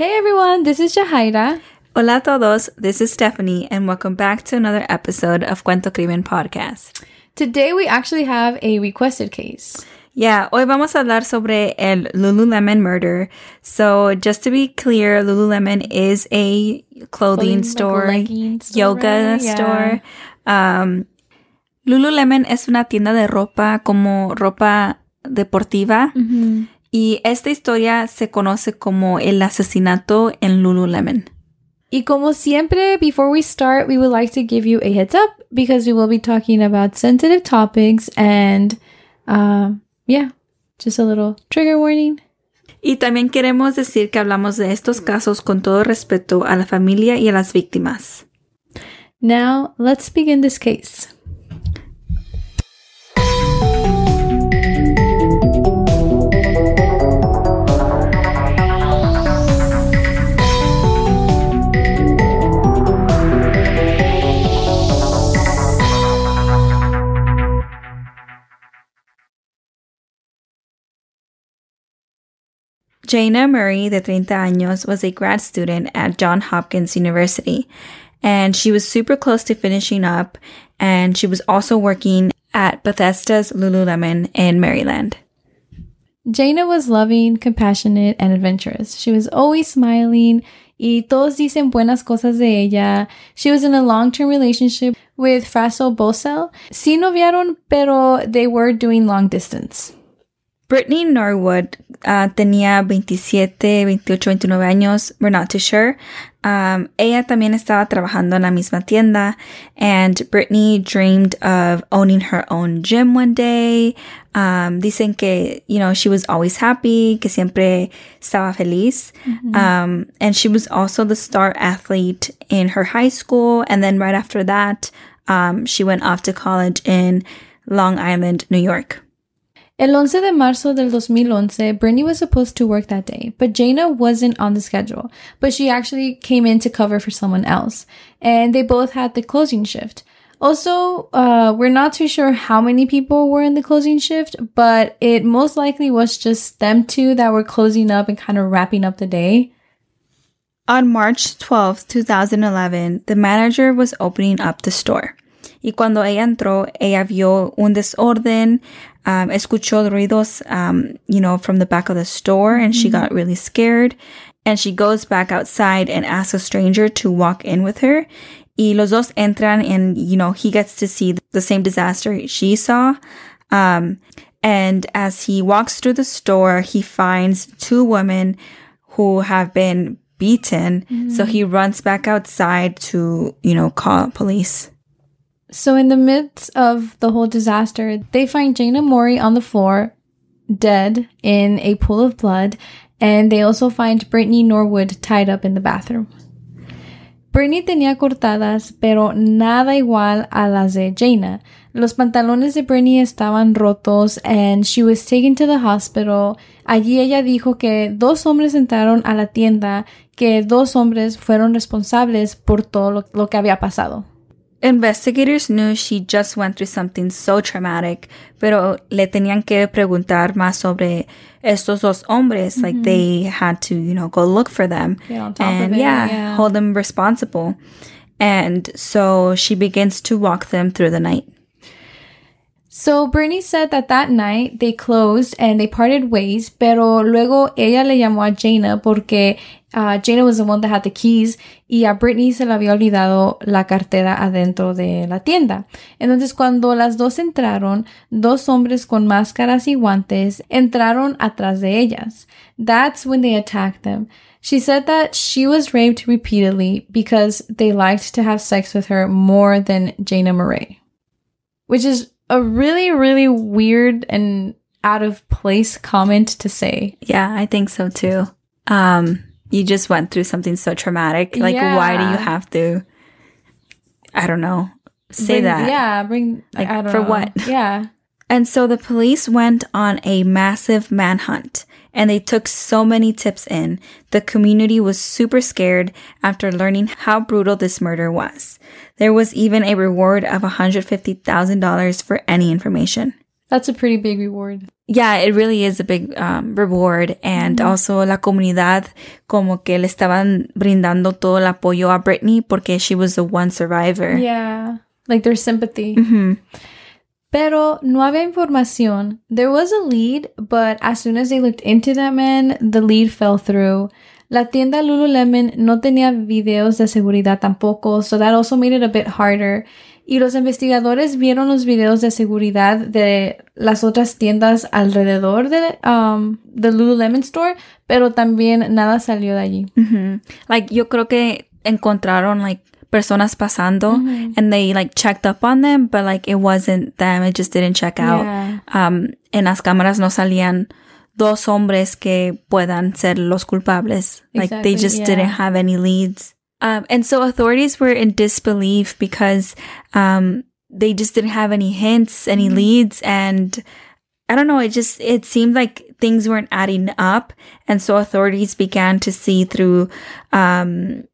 Hey everyone, this is Jahaira. Hola a todos, this is Stephanie, and welcome back to another episode of Cuento Crimen Podcast. Today we actually have a requested case. Yeah, hoy vamos a hablar sobre el Lululemon murder. So, just to be clear, Lululemon is a clothing, Clothing, store, leggings store, yoga? Yeah. store. Um, Lululemon es una tienda de ropa como ropa deportiva. Y esta historia se conoce como el asesinato en Lululemon. Y como siempre, before we start, we would like to give you a heads up because we will be talking about sensitive topics and, um, yeah, just a little trigger warning. Y también queremos decir que hablamos de estos casos con todo respeto a la familia y a las víctimas. Now, let's begin this case. Jayna Murray, de 30 años, was a grad student at Johns Hopkins University, and she was super close to finishing up, and she was also working at Bethesda's Lululemon in Maryland. Jayna was loving, compassionate, and adventurous. She was always smiling. Y todos dicen buenas cosas de ella. She was in a long-term relationship with Fraso Bosel. Sí noviaron, pero they were doing long distance. Brittany Norwood uh, tenía 27, 28, 29 años. We're not too sure. Um, ella también estaba trabajando en la misma tienda, and Brittany dreamed of owning her own gym one day. Um, dicen que, you know, she was always happy, que siempre estaba feliz. Um, and she was also the star athlete in her high school. And then right after that, um, she went off to college in Long Island, New York. El 11 de marzo del 2011, Brittany was supposed to work that day, but Jayna wasn't on the schedule, but she actually came in to cover for someone else, and they both had the closing shift. Also, uh, we're not too sure how many people were in the closing shift, but it most likely was just them two that were closing up and kind of wrapping up the day. On March 12, 2011, the manager was opening up the store. Y cuando ella entró, ella vio un desorden, um, escuchó ruidos, um, you know, from the back of the store, and she got really scared. And she goes back outside and asks a stranger to walk in with her. Y los dos entran, and, you know, he gets to see the same disaster she saw. Um, and as he walks through the store, he finds two women who have been beaten. So he runs back outside to, you know, call police. So, in the midst of the whole disaster, they find Jayna Murray on the floor, dead in a pool of blood, and they also find Brittany Norwood tied up in the bathroom. Brittany tenía cortadas, pero nada igual a las de Jayna. Los pantalones de Brittany estaban rotos and she was taken to the hospital. Allí ella dijo que dos hombres entraron a la tienda, que dos hombres fueron responsables por todo lo, lo que había pasado. Investigators knew she just went through something so traumatic, pero le tenían que preguntar más sobre estos dos hombres. Like they had to, you know, go look for them Get on top and it, yeah, yeah. hold them responsible. And so she begins to walk them through the night. So Bernie said that that night they closed and they parted ways, pero luego ella le llamó a Jayna porque uh, Jayna was the one that had the keys y a Brittany se le había olvidado la cartera adentro de la tienda. Entonces cuando las dos entraron, dos hombres con máscaras y guantes entraron atrás de ellas. That's when they attacked them. She said that she was raped repeatedly because they liked to have sex with her more than Jayna Murray. Which is a really, really weird and out of place comment to say. Yeah, I think so too. Um, you just went through something so traumatic. Like, why do you have to? I don't know. Say Bring- that. Yeah, bring. Like, I don't know for know. what? Yeah. And so the police went on a massive manhunt and they took so many tips in. The community was super scared after learning how brutal this murder was. There was even a reward of $150,000 for any information. That's a pretty big reward. Yeah, it really is a big um, reward. And Mhm. also la comunidad como que le estaban brindando todo el apoyo a Brittany porque she was the one survivor. Yeah. Like their sympathy. Mhm. Pero no había información. There was a lead, but as soon as they looked into that man, the lead fell through. La tienda Lululemon no tenía videos de seguridad tampoco, so that also made it a bit harder. Y los investigadores vieron los videos de seguridad de las otras tiendas alrededor de um, the Lululemon store, pero también nada salió de allí. Like yo creo que encontraron like personas pasando Mhm. and they like checked up on them, but like it wasn't them. It just didn't check out. Yeah. Um, en las cámaras no salían dos hombres que puedan ser los culpables. Like they just yeah. didn't have any leads. Um, and so authorities were in disbelief because um, they just didn't have any hints, any Mhm. leads, and I don't know. It just it seemed like things weren't adding up, and so authorities began to see through, um,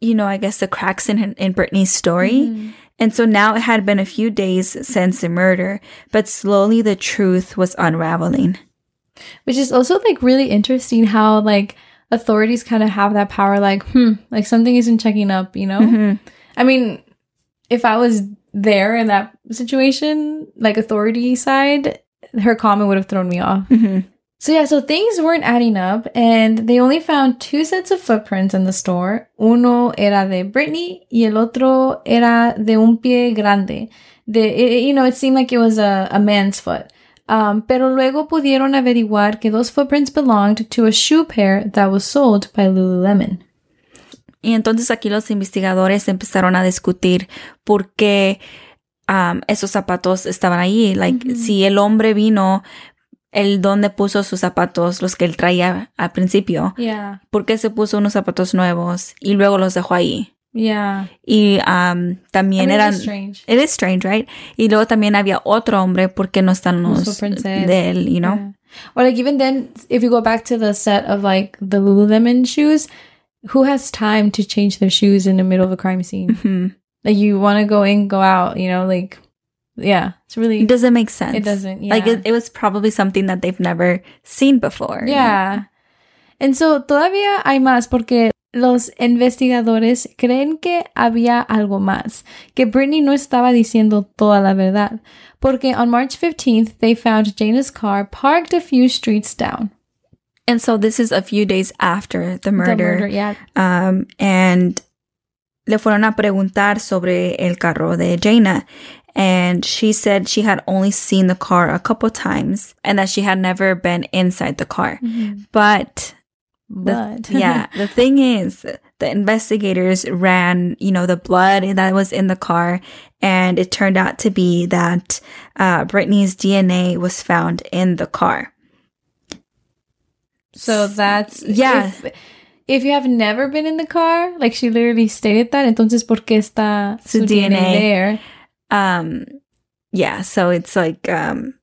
you know, I guess the cracks in in Brittany's story. Mhm. And so now it had been a few days since the murder, but slowly the truth was unraveling. Which is also like really interesting how like authorities kind of have that power like, hmm, like something isn't checking up, you know? Mhm. I mean, if I was there in that situation, like authority side, her comment would have thrown me off. Mhm. So yeah, so things weren't adding up and they only found two sets of footprints in the store. Uno era de Brittany y el otro era de un pie grande. De, it- you know, it seemed like it was a, a man's foot. Um, pero luego pudieron averiguar que those footprints belonged to a shoe pair that was sold by Lululemon. Y entonces aquí los investigadores empezaron a discutir por qué um, esos zapatos estaban ahí. Like, Ujú. si el hombre vino, el dónde puso sus zapatos, los que él traía al principio. Yeah. ¿Por qué se puso unos zapatos nuevos y luego los dejó ahí? Yeah. Y um, I también mean, eran... it's strange. It is strange, right? Y luego también había otro hombre, ¿por qué no están Los de él. you know? Yeah. Or like even then, if you go back to the set of like the Lululemon shoes, who has time to change their shoes in the middle of a crime scene? Mhm. like you want to go in, go out, you know, like yeah, it's really It doesn't make sense. it doesn't. Yeah. Like, it, it was probably something that they've never seen before. yeah. And so todavía hay más porque los investigadores creen que había algo más, que Brittany no estaba diciendo toda la verdad, porque on March 15th they found Jayna's car parked a few streets down. And so this is a few days after the The murder. yeah. Um, and le fueron a preguntar sobre el carro de Jayna. And she said she had only seen the car a couple times and that she had never been inside the car. But the- But yeah, the thing is, the investigators ran, you know, the blood that was in the car, and it turned out to be that uh, Brittany's DNA was found in the car. So that's Yeah. If, if you have never been in the car, like she literally stated that, entonces por qué está Su su, DNA, DNA. there? Um, yeah, so it's like um,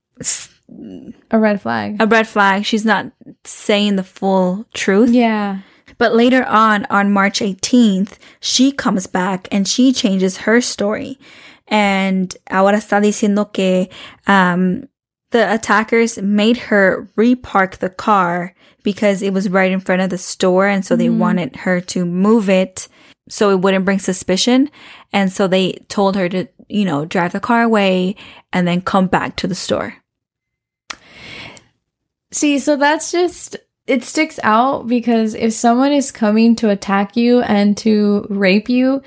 A red flag. a red flag. She's not saying the full truth. yeah. But later on, on March 18th, she comes back and she changes her story. And ahora está diciendo que um, the attackers made her repark the car because it was right in front of the store. And so they Mhm. wanted her to move it so it wouldn't bring suspicion. And so they told her to, you know, drive the car away and then come back to the store. See, so that's just it sticks out because if someone is coming to attack you and to rape you,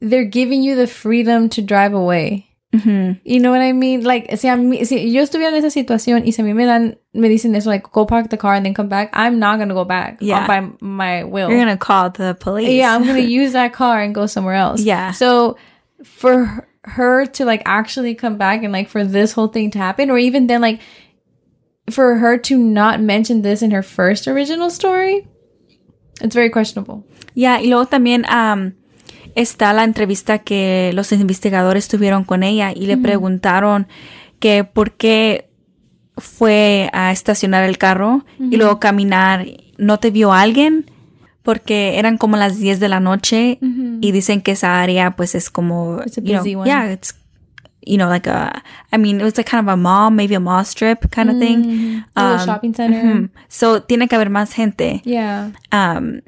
they're giving you the freedom to drive away. Mm-hmm. You know what I mean? Like, si, a mí, si yo estuviera en esa situación y si a mí me dan, me dicen eso, like, go park the car and then come back, I'm not gonna go back Yeah. by my will. You're going to call the police. yeah, I'm gonna use that car and go somewhere else. Yeah. So for her- to like actually come back and like for this whole thing to happen, or even then like for her to not mention this in her first original story, it's very questionable. Ya, y luego también am, está la entrevista que los investigadores tuvieron con ella y le preguntaron que por qué fue a estacionar el carro y luego caminar. ¿No te vio alguien? Porque eran como las 10 de la noche y dicen que esa área pues es como... It's a you know, one. Yeah, it's... you know, like a, I mean, it was like kind of a mall, maybe a mall strip kind of thing. Mm, little Um, shopping center. So, tiene que haber más gente. Yeah. Um,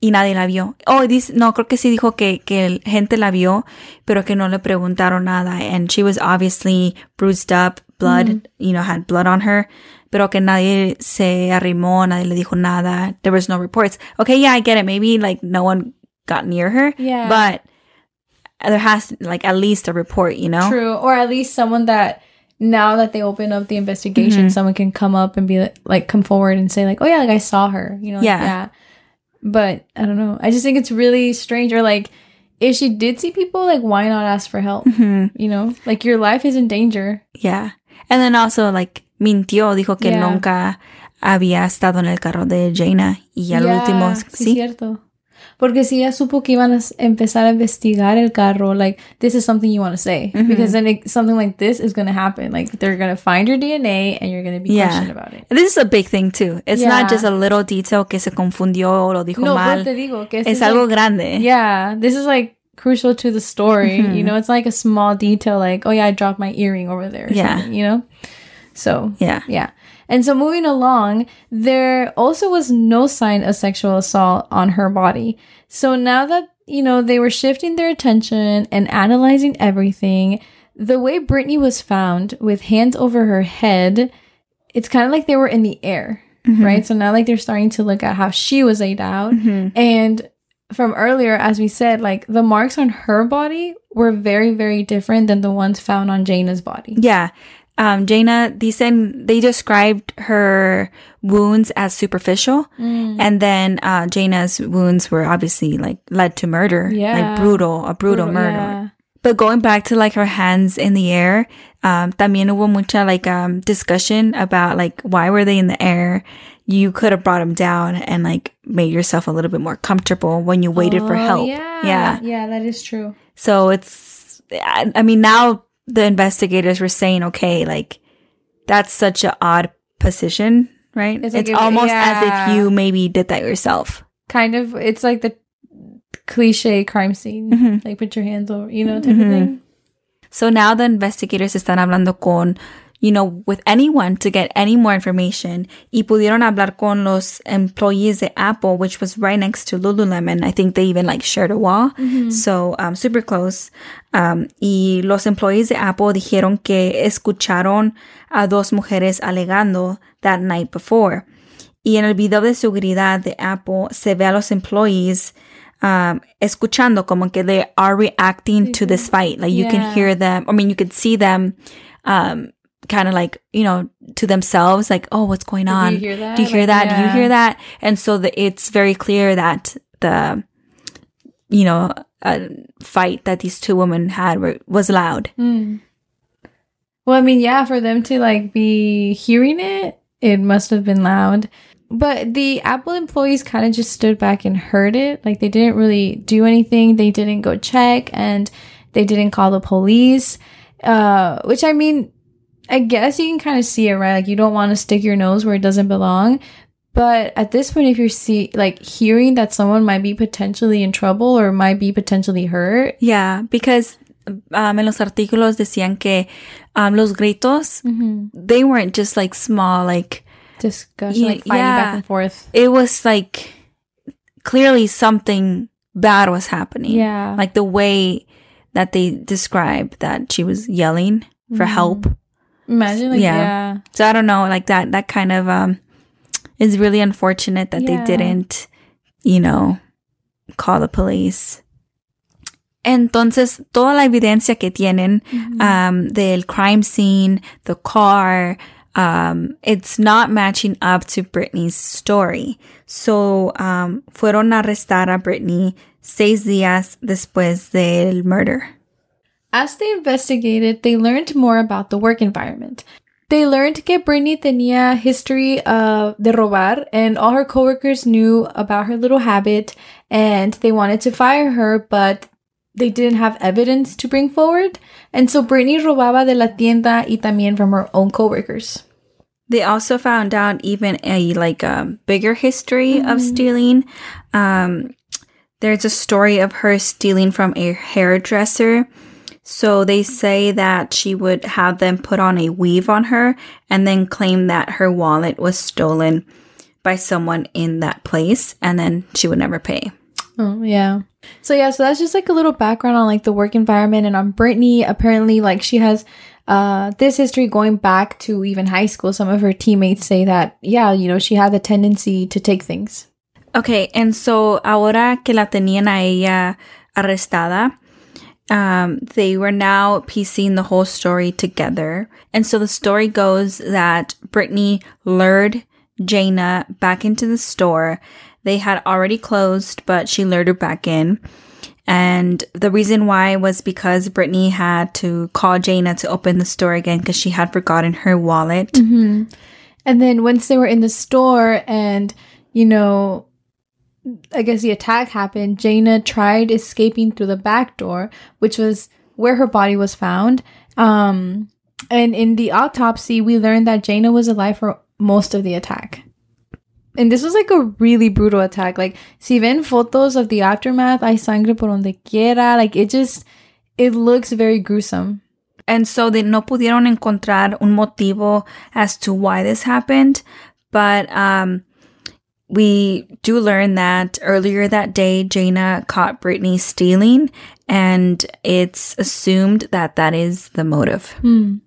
y nadie la vio. Oh, dice, no, creo que sí dijo que, que gente la vio, pero que no le preguntaron nada. And she was obviously bruised up, blood, you know, had blood on her. Pero que nadie se arrimó, nadie le dijo nada. There was no reports. Okay, yeah, I get it. Maybe like no one got near her. Yeah. But there has like at least a report, you know? True. Or at least someone that now that they open up the investigation, Mm-hmm. someone can come up and be like, like, come forward and say, like, oh, yeah, like I saw her, you know? like, Yeah. yeah. But I don't know. I just think it's really strange. Or like, if she did see people, like, why not ask for help? Mhm. You know? Like, your life is in danger. Yeah. And then also like mintió, dijo que Yeah. nunca había estado en el carro de Jayna y al Yeah, último sí, sí. cierto. Porque si ella supo que iban a empezar a investigar el carro, like, this is something you want to say. Mm-hmm. Because then it, something like this is going to happen. Like, they're going to find your DNA and you're going to be Yeah. questioned about it. This is a big thing too. It's Yeah. not just a little detail que se confundió o lo dijo No, mal. te digo que Es algo like- grande. Yeah, this is like crucial to the story. Mm-hmm. You know, it's like a small detail, like, oh yeah, I dropped my earring over there. Yeah. you know? So, Yeah. yeah. And so moving along, there also was no sign of sexual assault on her body. So now that, you know, they were shifting their attention and analyzing everything, the way Brittany was found with hands over her head, it's kind of like they were in the air, mm-hmm. right? So now like they're starting to look at how she was laid out. Mm-hmm. And from earlier, as we said, like the marks on her body were very, very different than the ones found on Jayna's body. Yeah. Um, Jayna, dicen, they described her wounds as superficial. Mm. And then uh, Jayna's wounds were obviously like led to murder. Yeah. Like brutal, a brutal, murder. Yeah. But going back to like her hands in the air, um, también hubo mucha like um discussion about like why were they in the air? You could have brought them down and like made yourself a little bit more comfortable when you waited for Oh, help. Yeah. Yeah. Yeah, that is true. So it's, I, I mean, now the investigators were saying, okay, like that's such an odd position, right? It's It's, if- almost as if you maybe did that yourself. Kind of, it's like the cliche crime scene. Mm-hmm. Like put your hands over, you know, type of thing. So now the investigators están hablando con, you know, with anyone to get any more information. Y pudieron hablar con los employees de Apple, which was right next to Lululemon. I think they even like shared a wall. So, um, super close. Um, y los employees de Apple dijeron que escucharon a dos mujeres alegando that night before. Y en el video de seguridad de Apple se ve a los employees um, escuchando como que they are reacting to this fight. Like you Yeah. can hear them. I mean, you can see them, um, kind of like, you know, to themselves, like, oh, what's going on Do you hear that? Do you hear Like, that? Do you hear that? And so the, it's very clear that the, you know, uh, fight that these two women had were, was loud. Mm. Well, I mean, yeah, for them to like be hearing it, it must have been loud. But the Apple employees kind of just stood back and heard it. Like they didn't really do anything. They didn't go check and they didn't call the police. Uh, which I mean, I guess you can kind of see it, right? Like you don't want to stick your nose where it doesn't belong. But at this point, if you're see like hearing that someone might be potentially in trouble or might be potentially hurt, Yeah, because um, en los artículos decían que um, los gritos, they weren't just like small, like discussion, like fighting back and forth. it was like clearly something bad was happening. Yeah. Like the way that they described that she was yelling for help. Imagine, like, Yeah. yeah. So I don't know, like that, that kind of, um, is really unfortunate that Yeah. they didn't, you know, call the police. Entonces, toda la evidencia que tienen um, del crime scene, the car, um, it's not matching up to Brittany's story. So, um, fueron a arrestar a Brittany seis días después del murder. As they investigated, they learned more about the work environment. They learned que Brittany tenía history of de robar, and all her coworkers knew about her little habit, and they wanted to fire her, but they didn't have evidence to bring forward. And so Brittany robaba de la tienda y también from her own coworkers. They also found out even a like a bigger history of stealing. Um, there's a story of her stealing from a hairdresser. So they say that she would have them put on a weave on her and then claim that her wallet was stolen by someone in that place and then she would never pay. Oh, yeah. So yeah, so that's just like a little background on like the work environment and on Brittany. Apparently, like she has uh this history going back to even high school. Some of her teammates say that, yeah, you know, she had the tendency to take things. Okay, and so ahora que la tenían a ella arrestada, um, they were now piecing the whole story together. And so the story goes that Brittany lured Jayna back into the store. They had already closed, but she lured her back in. And the reason why was because Brittany had to call Jayna to open the store again because she had forgotten her wallet. Mm-hmm. And then once they were in the store and, you know, I guess the attack happened, Jayna tried escaping through the back door, which was where her body was found. Um, and in the autopsy, we learned that Jayna was alive for most of the attack. And this was like a really brutal attack. Like, si ven fotos of the aftermath, hay sangre por donde quiera. Like, it just, it looks very gruesome. And so they no pudieron encontrar un motivo as to why this happened. But, um, we do learn that earlier that day, Jayna caught Brittany stealing, and it's assumed that that is the motive. Hmm.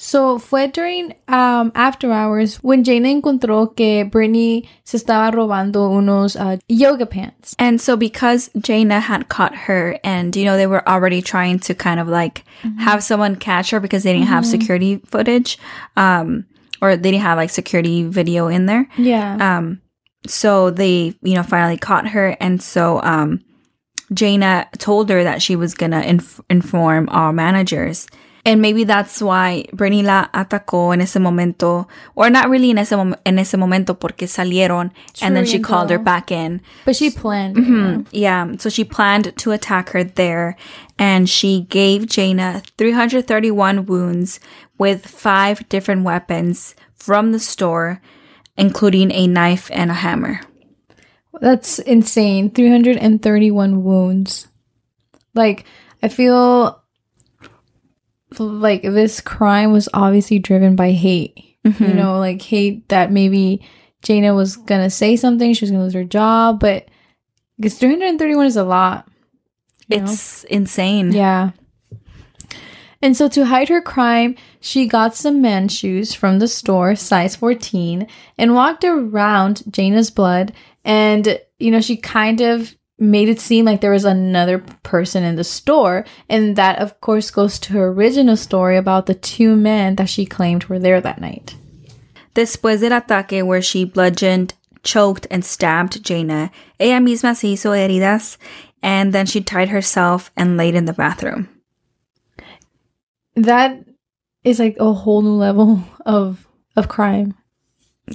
So fue during um, after hours when Jayna encontró que Brittany se estaba robando unos uh, yoga pants. And so because Jayna had caught her and, you know, they were already trying to kind of like mm-hmm. have someone catch her because they didn't mm-hmm. have security footage, um, or they didn't have like security video in there. Yeah. Um, so they, you know, finally caught her. And so, um, Jayna told her that she was gonna inf- inform our managers. And maybe that's why Brittany la atacó en ese momento, or not really in ese, mom- en ese momento porque salieron, and then she called her back in. But she planned. Mm-hmm. Yeah. So she planned to attack her there, and she gave Jayna 331 wounds with five different weapons from the store including a knife and a hammer. That's insane. 331 wounds. Like, I feel like this crime was obviously driven by hate. Mm-hmm. You know, like hate that maybe Jayna was gonna say something, she was gonna lose her job, but because 331 is a lot. It's know? insane. Yeah. And so to hide her crime, she got some man shoes from the store, size 14, and walked around Jayna's blood. And, you know, she kind of made it seem like there was another person in the store. And that, of course, goes to her original story about the two men that she claimed were there that night. Después del ataque, where she bludgeoned, choked, and stabbed Jayna, ella misma se hizo heridas, and then she tied herself and laid in the bathroom that is like a whole new level of of crime.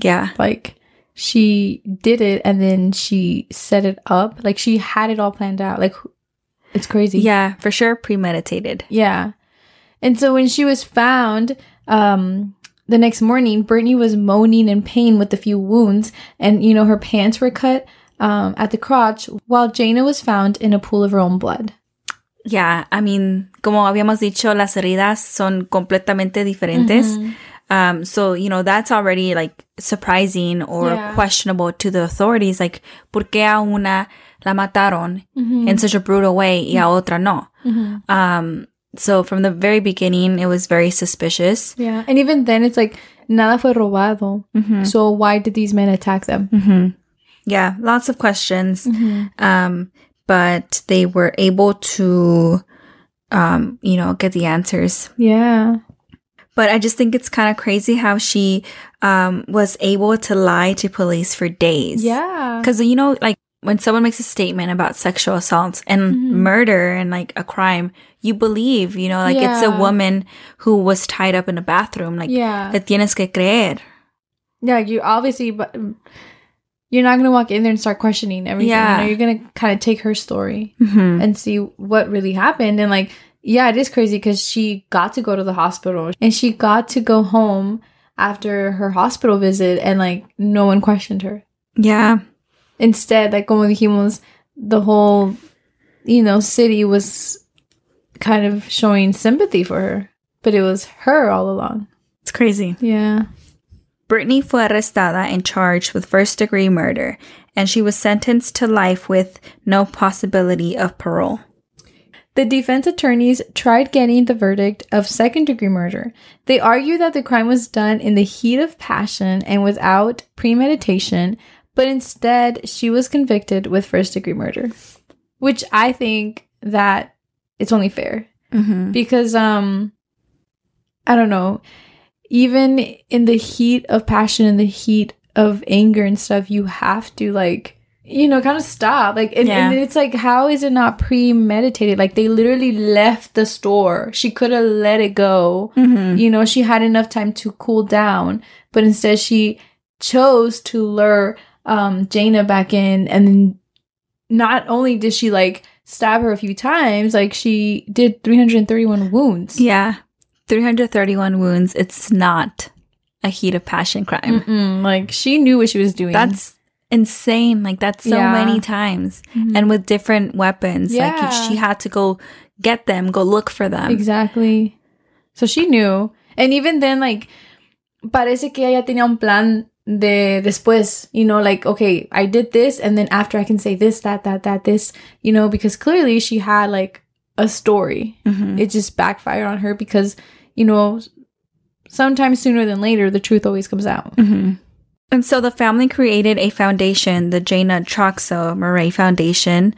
Yeah. Like she did it and then she set it up. Like she had it all planned out. Like it's crazy. Yeah, for sure premeditated. Yeah. And so when she was found, um the next morning, Brittany was moaning in pain with a few wounds and you know her pants were cut um, at the crotch while Jayna was found in a pool of her own blood. Yeah, I mean, como habíamos dicho, las heridas son completamente diferentes. Mm-hmm. Um, so, you know, that's already like surprising or yeah. questionable to the authorities. Like, ¿por qué a una la mataron mm-hmm. in such a brutal way y a otra no? Mm-hmm. Um, so from the very beginning, it was very suspicious. Yeah. And even then, it's like, nada fue robado. So why did these men attack them? Yeah. Lots of questions. Um, but they were able to, um, you know, get the answers. Yeah. But I just think it's kind of crazy how she um, was able to lie to police for days. Yeah. Because, you know, like when someone makes a statement about sexual assault and mm-hmm. murder and like a crime, you believe, you know, like yeah. it's a woman who was tied up in a bathroom. Like, yeah. tienes que creer. Yeah, you obviously, but you're not going to walk in there and start questioning everything. Yeah. You know, you're going to kind of take her story mm-hmm. and see what really happened. And like, yeah, it is crazy because she got to go to the hospital and she got to go home after her hospital visit and like no one questioned her. Yeah. Instead, like como dijimos, the whole, you know, city was kind of showing sympathy for her, but it was her all along. It's crazy. Yeah. Brittany fue arrestada and charged with first degree murder, and she was sentenced to life with no possibility of parole. The defense attorneys tried getting the verdict of second degree murder. They argued that the crime was done in the heat of passion and without premeditation, but instead she was convicted with first degree murder. Which I think that it's only fair Mm-hmm. because um I don't know, even in the heat of passion and the heat of anger and stuff, you have to like you know, kind of stop. Like, and, Yeah. and it's like, how is it not premeditated? Like, they literally left the store. She could have let it go. Mm-hmm. You know, she had enough time to cool down, but instead she chose to lure um Jayna back in and then not only did she like stab her a few times, like she did 331 wounds. Yeah. 331 wounds. It's not a heat of passion crime. Mm-mm, like she knew what she was doing. That's insane. Like that's so Yeah. many times. Mhm. And with different weapons. Yeah. Like she had to go get them, go look for them. exactly. So she knew. And even then, like, parece que ella tenía un plan de después, you know, like, okay, I did this, and then after I can say this, that, that, that, this, you know, because clearly she had like a story. Mhm. It just backfired on her because, you know, sometimes sooner than later, the truth always comes out. Mhm. And so the family created a foundation, the Jayna Troxel Murray Foundation,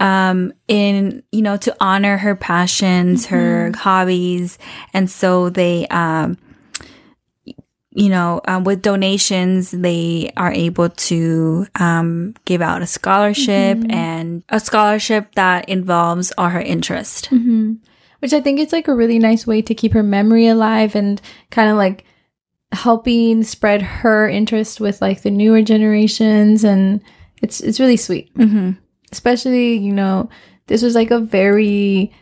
um, in, you know, to honor her passions, her hobbies. And so they, um, you know, um, with donations, they are able to um, give out a scholarship and a scholarship that involves all her interest. hmm Which I think it's like a really nice way to keep her memory alive and kind of like helping spread her interest with like the newer generations and it's it's really sweet. Mm-hmm. Especially, you know, this was like a very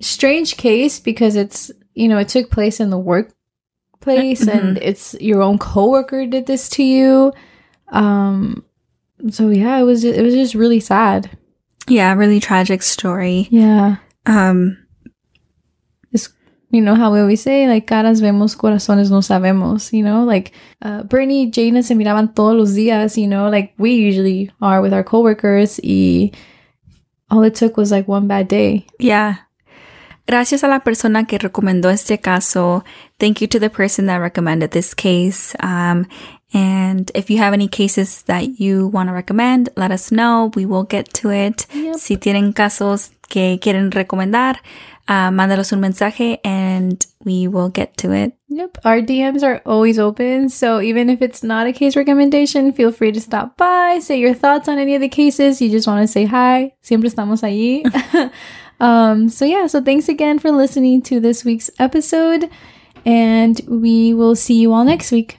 strange case because it's, you know, it took place in the workplace and it's your own coworker did this to you. Um so yeah, it was it was just really sad. Yeah, really tragic story. Yeah. Um, you know how we always say like caras vemos corazones no sabemos you know like uh, Brittany Jayna se miraban todos los días you know like we usually are with our coworkers y all it took was like one bad day Yeah. Gracias a la persona que recomendó este caso. Thank you to the person that recommended this case. Um, and if you have any cases that you want to recommend, let us know. We will get to it. Yep. Si tienen casos que quieren recomendar, uh, un mensaje and we will get to it. yep our DMs are always open so even if it's not a case recommendation feel free to stop by say your thoughts on any of the cases you just want to say hi siempre estamos allí um so yeah so thanks again for listening to this week's episode and we will see you all next week